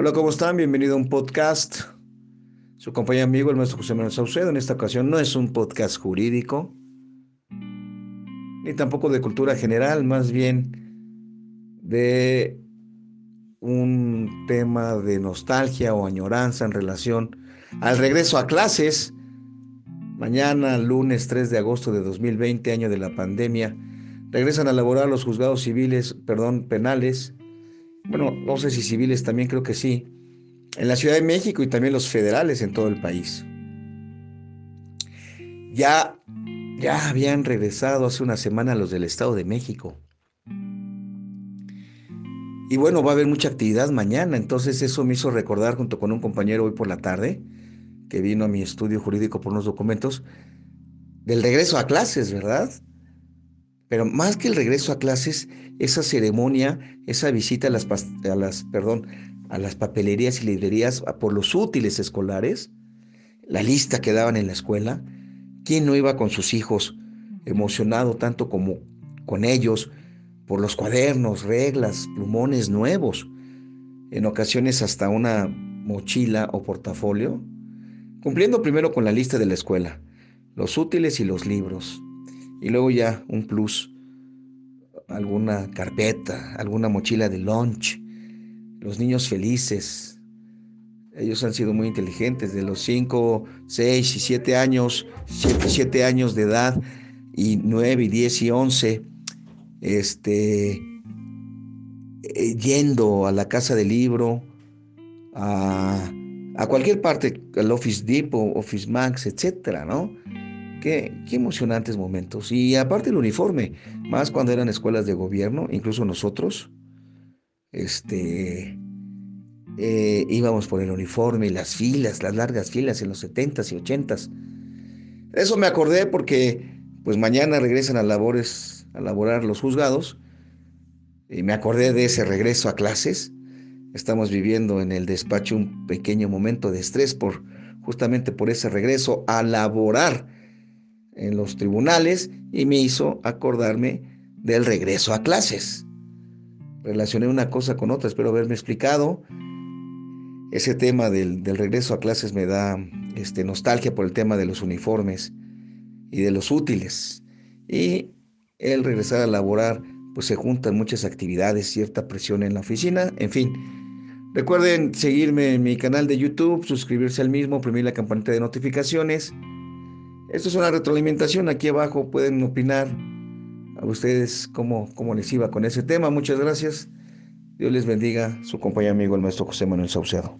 Hola, ¿cómo están? Bienvenido a un podcast. Su compañero amigo, el maestro José Manuel Saucedo. En esta ocasión no es un podcast jurídico, ni tampoco de cultura general, más bien de un tema de nostalgia o añoranza en relación al regreso a clases. Mañana, lunes 3 de agosto de 2020, año de la pandemia, regresan a laborar los juzgados civiles, perdón, penales bueno, no sé si civiles también creo que sí, en la Ciudad de México y también los federales en todo el país. Ya, ya habían regresado hace una semana los del Estado de México. Y bueno, va a haber mucha actividad mañana, entonces eso me hizo recordar junto con un compañero hoy por la tarde, que vino a mi estudio jurídico por unos documentos, del regreso a clases, ¿verdad? Pero más que el regreso a clases, esa ceremonia, esa visita a las, a las, perdón, a las papelerías y librerías por los útiles escolares, la lista que daban en la escuela, ¿quién no iba con sus hijos emocionado tanto como con ellos por los cuadernos, reglas, plumones nuevos? En ocasiones hasta una mochila o portafolio, cumpliendo primero con la lista de la escuela, los útiles y los libros, y luego ya un plus, alguna carpeta, alguna mochila de lunch. Los niños felices. Ellos han sido muy inteligentes, de los 5, 6 y 7 años, 7, años de edad, y 9 y 10 y 11, este, eh, yendo a la casa del libro, a, a cualquier parte, al Office Depot, Office Max, etcétera, ¿no? Qué, emocionantes momentos. Y aparte el uniforme, más cuando eran escuelas de gobierno, incluso nosotros, este, eh, íbamos por el uniforme, las filas, las largas filas en los 70s y 80s. Eso me acordé porque pues mañana regresan a labores, a laborar los juzgados, y me acordé de ese regreso a clases. Estamos viviendo en el despacho un pequeño momento de estrés por justamente por ese regreso a laborar en los tribunales y me hizo acordarme del regreso a clases. Relacioné una cosa con otra, espero haberme explicado. Ese tema del, regreso a clases me da este, nostalgia por el tema de los uniformes y de los útiles. Y el regresar a laborar, pues se juntan muchas actividades, cierta presión en la oficina, en fin. Recuerden seguirme en mi canal de YouTube, suscribirse al mismo, oprimir la campanita de notificaciones. Esto es una retroalimentación. Aquí abajo pueden opinar a ustedes cómo, cómo les iba con ese tema. Muchas gracias. Dios les bendiga. Su compañero amigo, el maestro José Manuel Saucedo.